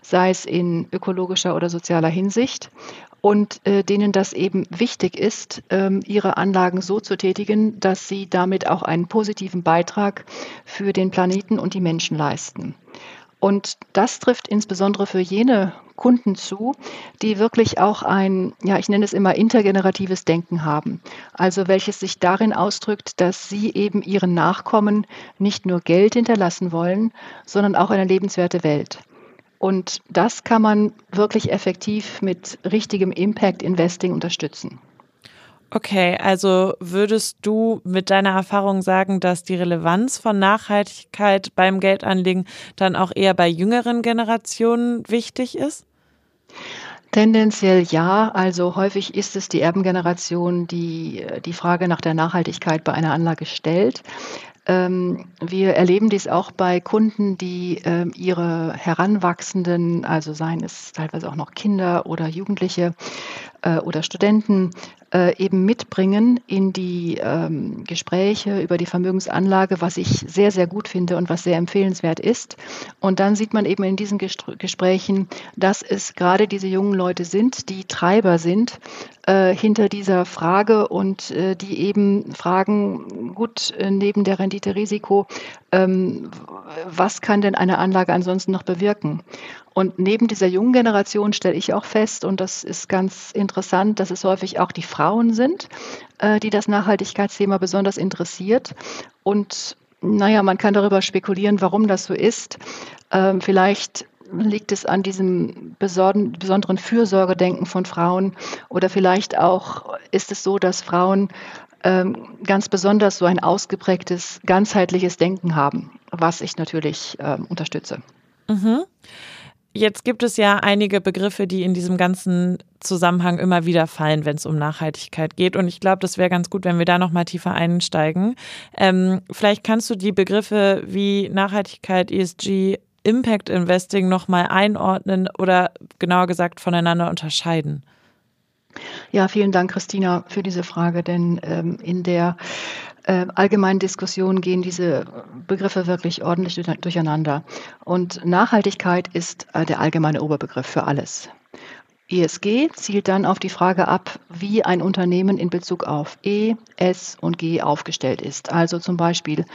sei es in ökologischer oder sozialer Hinsicht und äh, denen das eben wichtig ist, ähm, ihre Anlagen so zu tätigen, dass sie damit auch einen positiven Beitrag für den Planeten und die Menschen leisten. Und das trifft insbesondere für jene Kunden zu, die wirklich auch ein, ja, ich nenne es immer intergeneratives Denken haben. Also welches sich darin ausdrückt, dass sie eben ihren Nachkommen nicht nur Geld hinterlassen wollen, sondern auch eine lebenswerte Welt. Und das kann man wirklich effektiv mit richtigem Impact Investing unterstützen. Okay, also würdest du mit deiner Erfahrung sagen, dass die Relevanz von Nachhaltigkeit beim Geldanlegen dann auch eher bei jüngeren Generationen wichtig ist? Tendenziell ja. Also häufig ist es die Erbengeneration, die die Frage nach der Nachhaltigkeit bei einer Anlage stellt. Ähm, wir erleben dies auch bei Kunden, die ähm, ihre Heranwachsenden, also seien es teilweise auch noch Kinder oder Jugendliche äh, oder Studenten, äh, eben mitbringen in die ähm, Gespräche über die Vermögensanlage, was ich sehr, sehr gut finde und was sehr empfehlenswert ist. Und dann sieht man eben in diesen Gesprächen, dass es gerade diese jungen Leute sind, die Treiber sind äh, hinter dieser Frage und äh, die eben fragen, gut, äh, neben der Rendite-Risiko, ähm, was kann denn eine Anlage ansonsten noch bewirken? Und neben dieser jungen Generation stelle ich auch fest, und das ist ganz interessant, dass es häufig auch die Frauen sind, äh, die das Nachhaltigkeitsthema besonders interessiert. Und naja, man kann darüber spekulieren, warum das so ist. Ähm, vielleicht liegt es an diesem besonderen Fürsorgedenken von Frauen oder vielleicht auch ist es so, dass Frauen ähm, ganz besonders so ein ausgeprägtes, ganzheitliches Denken haben, was ich natürlich äh, unterstütze. Mhm. Jetzt gibt es ja einige Begriffe, die in diesem ganzen Zusammenhang immer wieder fallen, wenn es um Nachhaltigkeit geht. Und ich glaube, das wäre ganz gut, wenn wir da noch mal tiefer einsteigen. Ähm, vielleicht kannst du die Begriffe wie Nachhaltigkeit, ESG, Impact Investing noch mal einordnen oder genauer gesagt voneinander unterscheiden. Ja, vielen Dank, Christina, für diese Frage, denn ähm, in der äh, allgemeinen Diskussion gehen diese Begriffe wirklich ordentlich durcheinander. Und Nachhaltigkeit ist äh, der allgemeine Oberbegriff für alles. ESG zielt dann auf die Frage ab, wie ein Unternehmen in Bezug auf E, S und G aufgestellt ist. Also zum Beispiel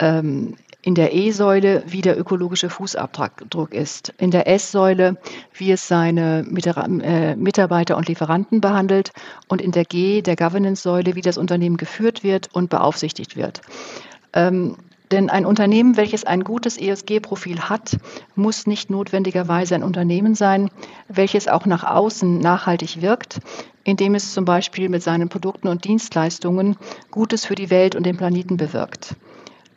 ähm, in der E-Säule, wie der ökologische Fußabdruck ist. In der S-Säule, wie es seine äh, Mitarbeiter und Lieferanten behandelt. Und in der G, der Governance-Säule, wie das Unternehmen geführt wird und beaufsichtigt wird. Ähm, denn ein Unternehmen, welches ein gutes ESG-Profil hat, muss nicht notwendigerweise ein Unternehmen sein, welches auch nach außen nachhaltig wirkt, indem es zum Beispiel mit seinen Produkten und Dienstleistungen Gutes für die Welt und den Planeten bewirkt.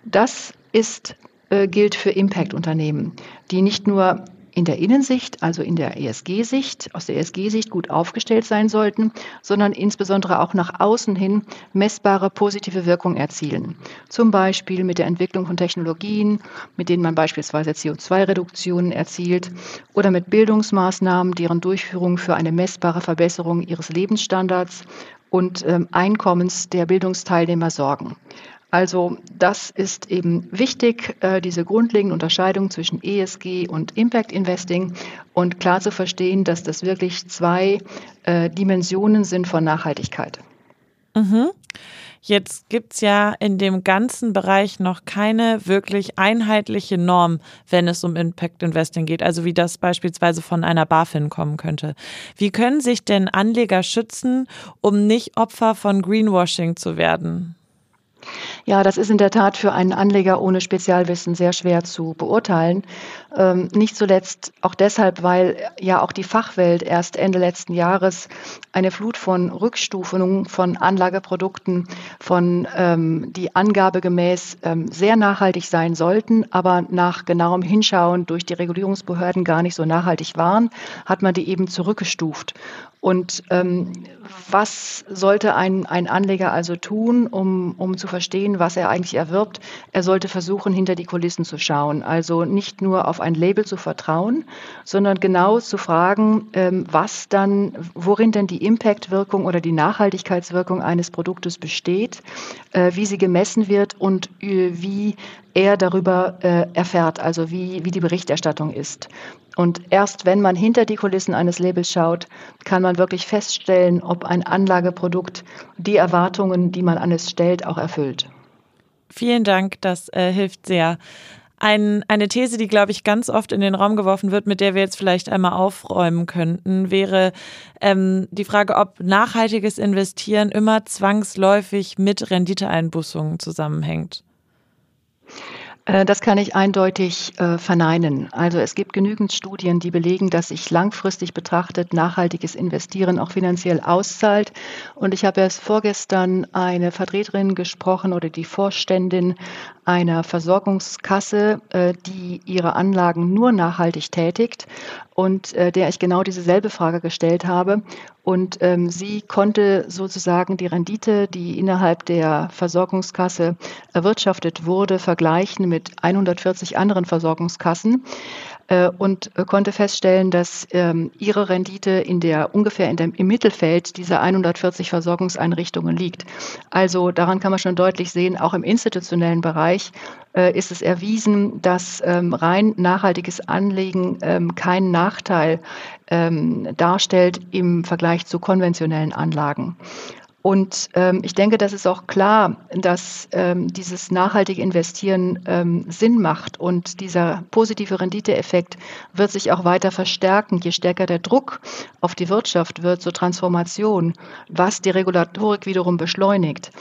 Das ist, äh, gilt für Impact-Unternehmen, die nicht nur in der Innensicht, also in der ESG-Sicht, aus der ESG-Sicht gut aufgestellt sein sollten, sondern insbesondere auch nach außen hin messbare positive Wirkung erzielen. Zum Beispiel mit der Entwicklung von Technologien, mit denen man beispielsweise CO2-Reduktionen erzielt oder mit Bildungsmaßnahmen, deren Durchführung für eine messbare Verbesserung ihres Lebensstandards und ähm, Einkommens der Bildungsteilnehmer sorgen. Also das ist eben wichtig, äh, diese grundlegende Unterscheidung zwischen ESG und Impact Investing und klar zu verstehen, dass das wirklich zwei äh, Dimensionen sind von Nachhaltigkeit. Mhm. Jetzt gibt es ja in dem ganzen Bereich noch keine wirklich einheitliche Norm, wenn es um Impact Investing geht, also wie das beispielsweise von einer BaFin kommen könnte. Wie können sich denn Anleger schützen, um nicht Opfer von Greenwashing zu werden? Ja, das ist in der Tat für einen Anleger ohne Spezialwissen sehr schwer zu beurteilen. Ähm, nicht zuletzt auch deshalb, weil ja auch die Fachwelt erst Ende letzten Jahres eine Flut von Rückstufungen von Anlageprodukten, von ähm, die angabegemäß ähm, sehr nachhaltig sein sollten, aber nach genauem Hinschauen durch die Regulierungsbehörden gar nicht so nachhaltig waren, hat man die eben zurückgestuft. Und ähm, was sollte ein, ein Anleger also tun, um, um zu verstehen, was er eigentlich erwirbt? Er sollte versuchen, hinter die Kulissen zu schauen. Also nicht nur auf ein Label zu vertrauen, sondern genau zu fragen, ähm, was dann, worin denn die Impact-Wirkung oder die Nachhaltigkeitswirkung eines Produktes besteht, äh, wie sie gemessen wird und äh, wie er darüber äh, erfährt, also wie, wie die Berichterstattung ist. Und erst wenn man hinter die Kulissen eines Labels schaut, kann man wirklich feststellen, ob ein Anlageprodukt die Erwartungen, die man an es stellt, auch erfüllt. Vielen Dank, das äh, hilft sehr. Ein, eine These, die, glaube ich, ganz oft in den Raum geworfen wird, mit der wir jetzt vielleicht einmal aufräumen könnten, wäre ähm, die Frage, ob nachhaltiges Investieren immer zwangsläufig mit Renditeeinbußungen zusammenhängt. Äh, das kann ich eindeutig äh, verneinen. Also es gibt genügend Studien, die belegen, dass sich langfristig betrachtet nachhaltiges Investieren auch finanziell auszahlt. Und ich habe erst vorgestern eine Vertreterin gesprochen oder die Vorständin einer Versorgungskasse, äh, die ihre Anlagen nur nachhaltig tätigt und äh, der ich genau dieselbe Frage gestellt habe. Und ähm, sie konnte sozusagen die Rendite, die innerhalb der Versorgungskasse erwirtschaftet wurde, vergleichen mit 140 anderen Versorgungskassen und konnte feststellen, dass ähm, ihre Rendite in der ungefähr in dem, im Mittelfeld dieser 140 Versorgungseinrichtungen liegt. Also daran kann man schon deutlich sehen, auch im institutionellen Bereich äh, ist es erwiesen, dass ähm, rein nachhaltiges Anlegen ähm, keinen Nachteil darstellt im Vergleich zu konventionellen Anlagen. Und ähm, ich denke, das ist auch klar, dass ähm, dieses nachhaltige Investieren ähm, Sinn macht und dieser positive Renditeeffekt wird sich auch weiter verstärken, je stärker der Druck auf die Wirtschaft wird zur Transformation, was die Regulatorik wiederum beschleunigt.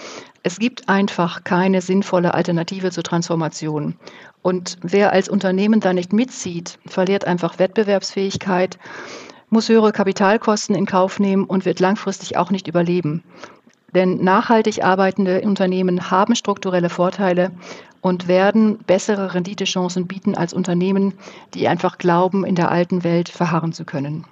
Es gibt einfach keine sinnvolle Alternative zur Transformation. Und wer als Unternehmen da nicht mitzieht, verliert einfach Wettbewerbsfähigkeit muss höhere Kapitalkosten in Kauf nehmen und wird langfristig auch nicht überleben. Denn nachhaltig arbeitende Unternehmen haben strukturelle Vorteile und werden bessere Renditechancen bieten als Unternehmen, die einfach glauben, in der alten Welt verharren zu können.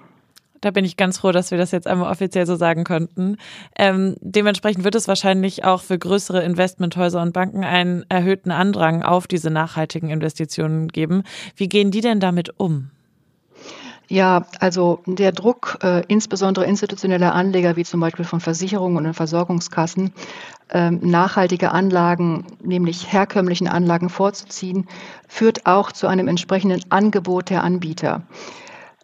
Da bin ich ganz froh, dass wir das jetzt einmal offiziell so sagen konnten. Ähm, dementsprechend wird es wahrscheinlich auch für größere Investmenthäuser und Banken einen erhöhten Andrang auf diese nachhaltigen Investitionen geben. Wie gehen die denn damit um? Ja, also der Druck, äh, insbesondere institutioneller Anleger wie zum Beispiel von Versicherungen und Versorgungskassen, äh, nachhaltige Anlagen, nämlich herkömmlichen Anlagen vorzuziehen, führt auch zu einem entsprechenden Angebot der Anbieter.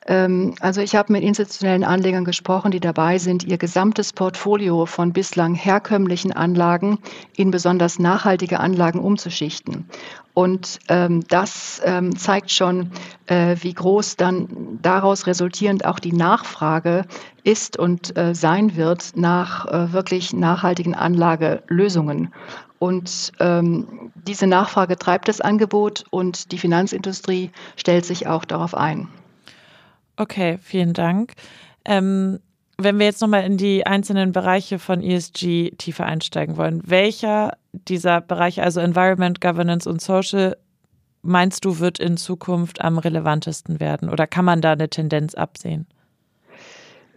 Ähm, also ich habe mit institutionellen Anlegern gesprochen, die dabei sind, ihr gesamtes Portfolio von bislang herkömmlichen Anlagen in besonders nachhaltige Anlagen umzuschichten. Und ähm, das ähm, zeigt schon, äh, wie groß dann daraus resultierend auch die Nachfrage ist und äh, sein wird nach äh, wirklich nachhaltigen Anlagelösungen. Und ähm, diese Nachfrage treibt das Angebot und die Finanzindustrie stellt sich auch darauf ein. Okay, vielen Dank. Ähm, wenn wir jetzt nochmal in die einzelnen Bereiche von ESG tiefer einsteigen wollen, welcher dieser Bereiche, also Environment, Governance und Social, meinst du, wird in Zukunft am relevantesten werden? Oder kann man da eine Tendenz absehen?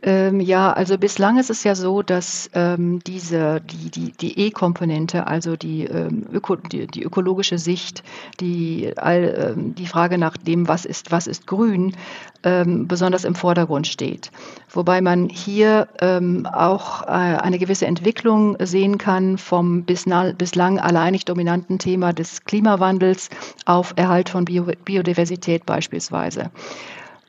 Ähm, ja, also bislang ist es ja so, dass ähm, diese, die, die, die E-Komponente, also die, ähm, Öko, die, die, ökologische Sicht, die, all, ähm, die Frage nach dem, was ist, was ist grün, ähm, besonders im Vordergrund steht. Wobei man hier ähm, auch äh, eine gewisse Entwicklung sehen kann vom bislang, bislang alleinig dominanten Thema des Klimawandels auf Erhalt von Bio, Biodiversität beispielsweise.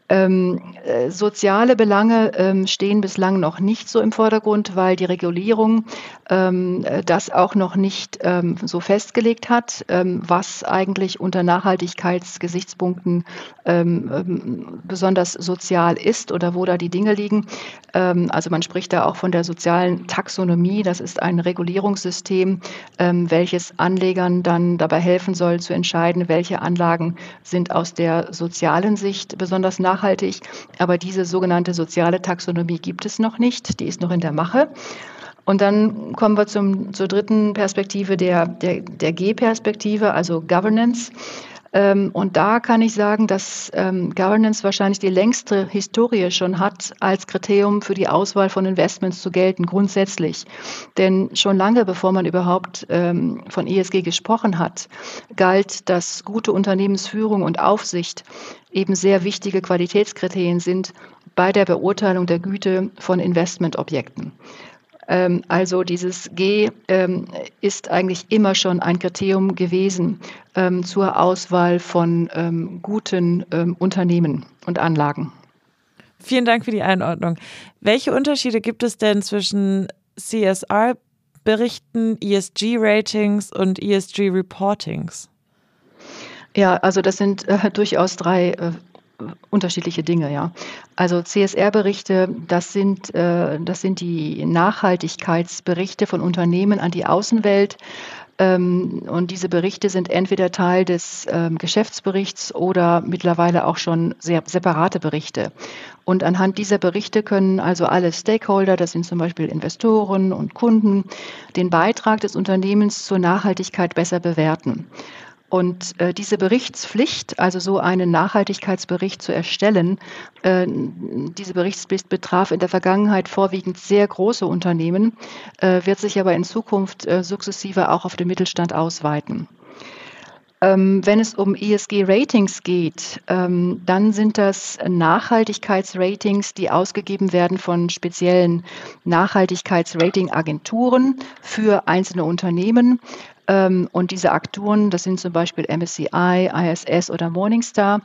Ähm, äh, soziale Belange ähm, stehen bislang noch nicht so im Vordergrund, weil die Regulierung ähm, äh, das auch noch nicht ähm, so festgelegt hat, ähm, was eigentlich unter Nachhaltigkeitsgesichtspunkten ähm, besonders sozial ist oder wo da die Dinge liegen. also man spricht da auch von der sozialen Taxonomie. Das ist ein Regulierungssystem, welches Anlegern dann dabei helfen soll zu entscheiden, welche Anlagen sind aus der sozialen Sicht besonders nachhaltig nachhaltig. Aber diese sogenannte soziale Taxonomie gibt es noch nicht. Die ist noch in der Mache. Und dann kommen wir zum, zur dritten Perspektive der, der, der G-Perspektive, also Governance. Ähm, und da kann ich sagen, dass ähm, Governance wahrscheinlich die längste Historie schon hat, als Kriterium für die Auswahl von Investments zu gelten, grundsätzlich. Denn schon lange bevor man überhaupt ähm, von ESG gesprochen hat, galt, dass gute Unternehmensführung und Aufsicht eben sehr wichtige Qualitätskriterien sind bei der Beurteilung der Güte von Investmentobjekten. Ähm, also dieses G ähm, ist eigentlich immer schon ein Kriterium gewesen ähm, zur Auswahl von guten Unternehmen und Anlagen. Vielen Dank für die Einordnung. Welche Unterschiede gibt es denn zwischen CSR-Berichten, ESG-Ratings und ESG-Reportings? Ja, also das sind äh, durchaus drei äh, unterschiedliche Dinge, ja. Also CSR-Berichte, das sind, äh, das sind die Nachhaltigkeitsberichte von Unternehmen an die Außenwelt. Ähm, und diese Berichte sind entweder Teil des ähm, Geschäftsberichts oder mittlerweile auch schon sehr separate Berichte. Und anhand dieser Berichte können also alle Stakeholder, das sind zum Beispiel Investoren und Kunden, den Beitrag des Unternehmens zur Nachhaltigkeit besser bewerten. Und äh, diese Berichtspflicht, also so einen Nachhaltigkeitsbericht zu erstellen, äh, diese Berichtspflicht betraf in der Vergangenheit vorwiegend sehr große Unternehmen, äh, wird sich aber in Zukunft äh, sukzessive auch auf den Mittelstand ausweiten. Ähm, wenn es um ESG-Ratings geht, ähm, dann sind das Nachhaltigkeitsratings, die ausgegeben werden von speziellen Nachhaltigkeitsrating-Agenturen für einzelne Unternehmen. Ähm, und diese Agenturen, das sind zum Beispiel MSCI, ISS oder Morningstar.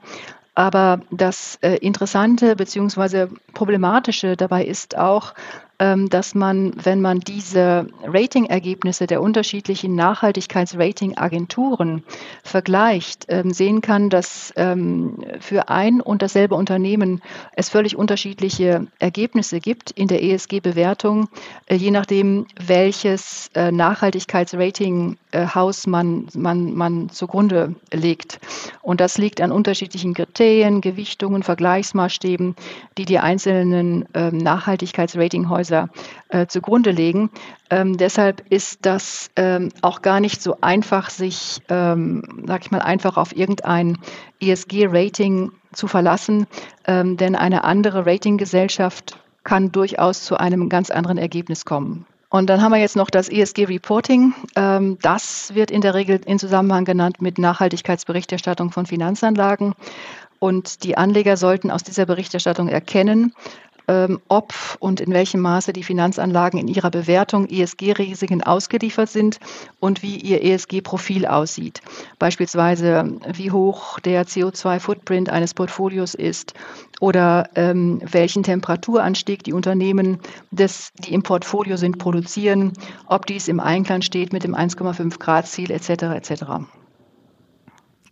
Aber das äh, Interessante bzw. Problematische dabei ist auch, ähm, dass man, wenn man diese Ratingergebnisse der unterschiedlichen Nachhaltigkeitsratingagenturen vergleicht, ähm, sehen kann, dass für ein und dasselbe Unternehmen es völlig unterschiedliche Ergebnisse gibt in der ESG-Bewertung, äh, je nachdem, welches äh, Nachhaltigkeitsratinghaus man, man, man zugrunde legt. Und das liegt an unterschiedlichen Kriterien, Gewichtungen, Vergleichsmaßstäben, die die einzelnen Nachhaltigkeitsratinghäuser Häuser äh, zugrunde legen. Ähm, deshalb ist das ähm, auch gar nicht so einfach, sich, ähm, sag ich mal, einfach auf irgendein ESG-Rating zu verlassen, ähm, denn eine andere Ratinggesellschaft kann durchaus zu einem ganz anderen Ergebnis kommen. Und dann haben wir jetzt noch das ESG-Reporting. Ähm, das wird in der Regel in Zusammenhang genannt mit Nachhaltigkeitsberichterstattung von Finanzanlagen. Und die Anleger sollten aus dieser Berichterstattung erkennen, ob und in welchem Maße die Finanzanlagen in ihrer Bewertung ESG-Risiken ausgeliefert sind und wie ihr ESG-Profil aussieht. Beispielsweise, wie hoch der CO2-Footprint eines Portfolios ist oder ähm, welchen Temperaturanstieg die Unternehmen, des, die im Portfolio sind, produzieren, ob dies im Einklang steht mit dem 1,5 Grad-Ziel etc. etc.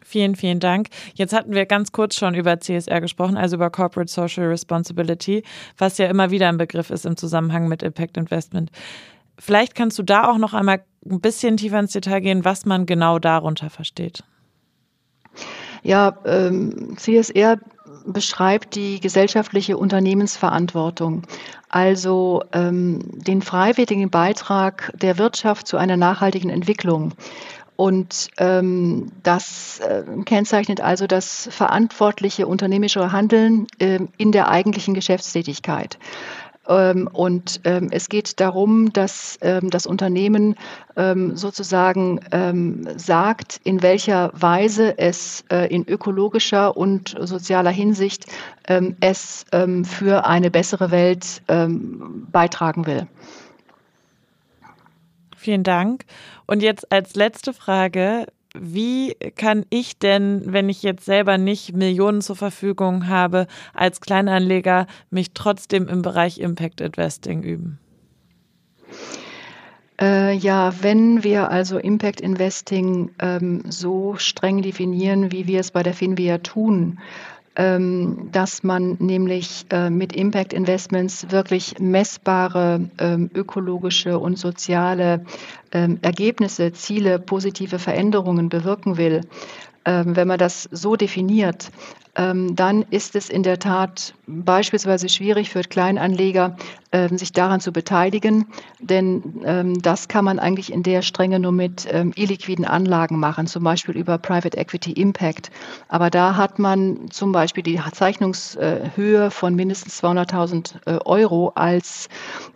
Vielen, vielen Dank. Jetzt hatten wir ganz kurz schon über CSR gesprochen, also über Corporate Social Responsibility, was ja immer wieder ein Begriff ist im Zusammenhang mit Impact Investment. Vielleicht kannst du da auch noch einmal ein bisschen tiefer ins Detail gehen, was man genau darunter versteht. Ja, ähm, CSR beschreibt die gesellschaftliche Unternehmensverantwortung, also ähm, den freiwilligen Beitrag der Wirtschaft zu einer nachhaltigen Entwicklung. Und ähm, das äh, kennzeichnet also das verantwortliche unternehmerische Handeln äh, in der eigentlichen Geschäftstätigkeit. Ähm, und ähm, es geht darum, dass ähm, das Unternehmen ähm, sozusagen ähm, sagt, in welcher Weise es äh, in ökologischer und sozialer Hinsicht es für eine bessere Welt beitragen will. Vielen Dank. Und jetzt als letzte Frage, wie kann ich denn, wenn ich jetzt selber nicht Millionen zur Verfügung habe, als Kleinanleger mich trotzdem im Bereich Impact Investing üben? Äh, ja, wenn wir also Impact Investing ähm, so streng definieren, wie wir es bei der Finvia tun, dass man nämlich äh, mit Impact Investments wirklich messbare ähm, ökologische und soziale ähm, Ergebnisse, Ziele, positive Veränderungen bewirken will. Wenn man das so definiert, ähm, dann ist es in der Tat beispielsweise schwierig für Kleinanleger, ähm, sich daran zu beteiligen, denn ähm, das kann man eigentlich in der Strenge nur mit illiquiden Anlagen machen, zum Beispiel über Private Equity Impact. Aber da hat man zum Beispiel die Zeichnungshöhe von mindestens 200.000 äh, Euro als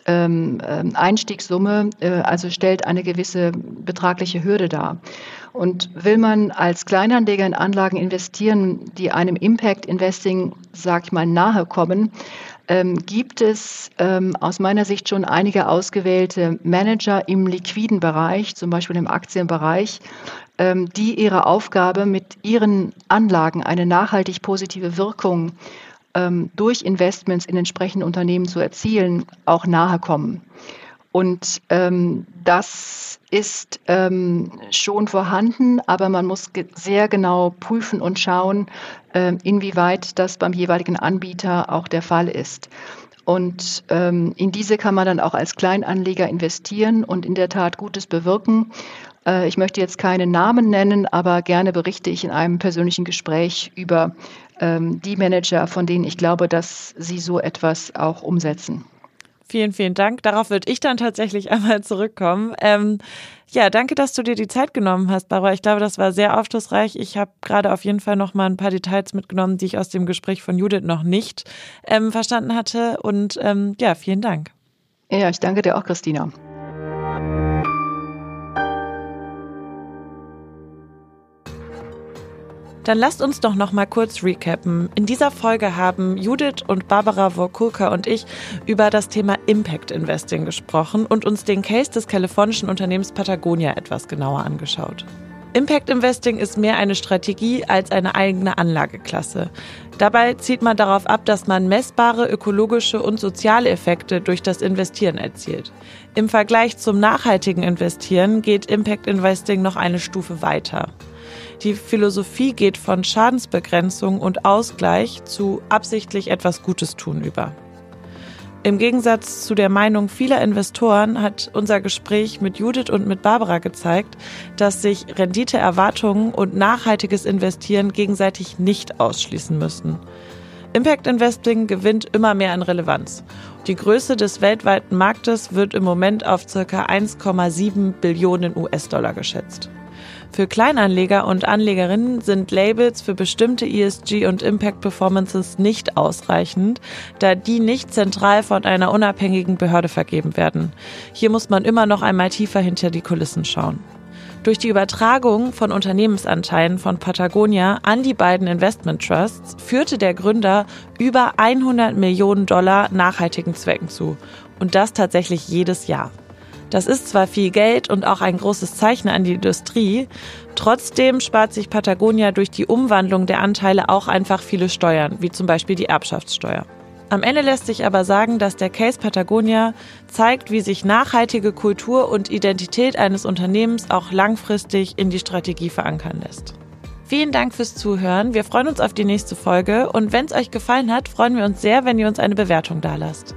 Einstiegssumme, äh, also stellt eine gewisse betragliche Hürde dar. Und will man als Kleinanleger in Anlagen investieren, die einem Impact Investing, sag ich mal, nahe kommen, ähm, gibt es ähm, aus meiner Sicht schon einige ausgewählte Manager im liquiden Bereich, zum Beispiel im Aktienbereich, ähm, die ihre Aufgabe mit ihren Anlagen eine nachhaltig positive Wirkung ähm, durch Investments in entsprechende Unternehmen zu erzielen, auch nahe kommen. Und ähm, das ist ähm, schon vorhanden, aber man muss ge sehr genau prüfen und schauen, ähm, inwieweit das beim jeweiligen Anbieter auch der Fall ist. Und ähm, in diese kann man dann auch als Kleinanleger investieren und in der Tat Gutes bewirken. Äh, ich möchte jetzt keine Namen nennen, aber gerne berichte ich in einem persönlichen Gespräch über ähm, die Manager, von denen ich glaube, dass sie so etwas auch umsetzen. Vielen, vielen Dank. Darauf würde ich dann tatsächlich [LAUGHS] einmal zurückkommen. Ähm, ja, danke, dass du dir die Zeit genommen hast, Barbara. Ich glaube, das war sehr aufschlussreich. Ich habe gerade auf jeden Fall noch mal ein paar Details mitgenommen, die ich aus dem Gespräch von Judith noch nicht ähm, verstanden hatte. Und ähm, ja, vielen Dank. Ja, ich danke dir auch, Christina. Dann lasst uns doch noch mal kurz recappen. In dieser Folge haben Judith und Barbara Wokulka und ich über das Thema Impact Investing gesprochen und uns den Case des kalifornischen Unternehmens Patagonia etwas genauer angeschaut. Impact Investing ist mehr eine Strategie als eine eigene Anlageklasse. Dabei zielt man darauf ab, dass man messbare ökologische und soziale Effekte durch das Investieren erzielt. Im Vergleich zum nachhaltigen Investieren geht Impact Investing noch eine Stufe weiter. Die Philosophie geht von Schadensbegrenzung und Ausgleich zu absichtlich etwas Gutes tun über. Im Gegensatz zu der Meinung vieler Investoren hat unser Gespräch mit Judith und mit Barbara gezeigt, dass sich Renditeerwartungen und nachhaltiges Investieren gegenseitig nicht ausschließen müssen. Impact Investing gewinnt immer mehr an Relevanz. Die Größe des weltweiten Marktes wird im Moment auf ca. 1,7 Billionen US-Dollar geschätzt. Für Kleinanleger und Anlegerinnen sind Labels für bestimmte ESG und Impact Performances nicht ausreichend, da die nicht zentral von einer unabhängigen Behörde vergeben werden. Hier muss man immer noch einmal tiefer hinter die Kulissen schauen. Durch die Übertragung von Unternehmensanteilen von Patagonia an die beiden Investment Trusts führte der Gründer über 100 Millionen Dollar nachhaltigen Zwecken zu. Und das tatsächlich jedes Jahr. Das ist zwar viel Geld und auch ein großes Zeichen an die Industrie, trotzdem spart sich Patagonia durch die Umwandlung der Anteile auch einfach viele Steuern, wie zum Beispiel die Erbschaftssteuer. Am Ende lässt sich aber sagen, dass der Case Patagonia zeigt, wie sich nachhaltige Kultur und Identität eines Unternehmens auch langfristig in die Strategie verankern lässt. Vielen Dank fürs Zuhören. Wir freuen uns auf die nächste Folge und wenn es euch gefallen hat, freuen wir uns sehr, wenn ihr uns eine Bewertung dalasst.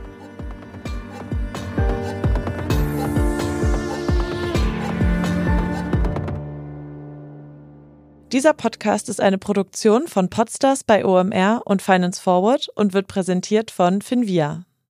Dieser Podcast ist eine Produktion von Podstars bei OMR und Finance Forward und wird präsentiert von Finvia.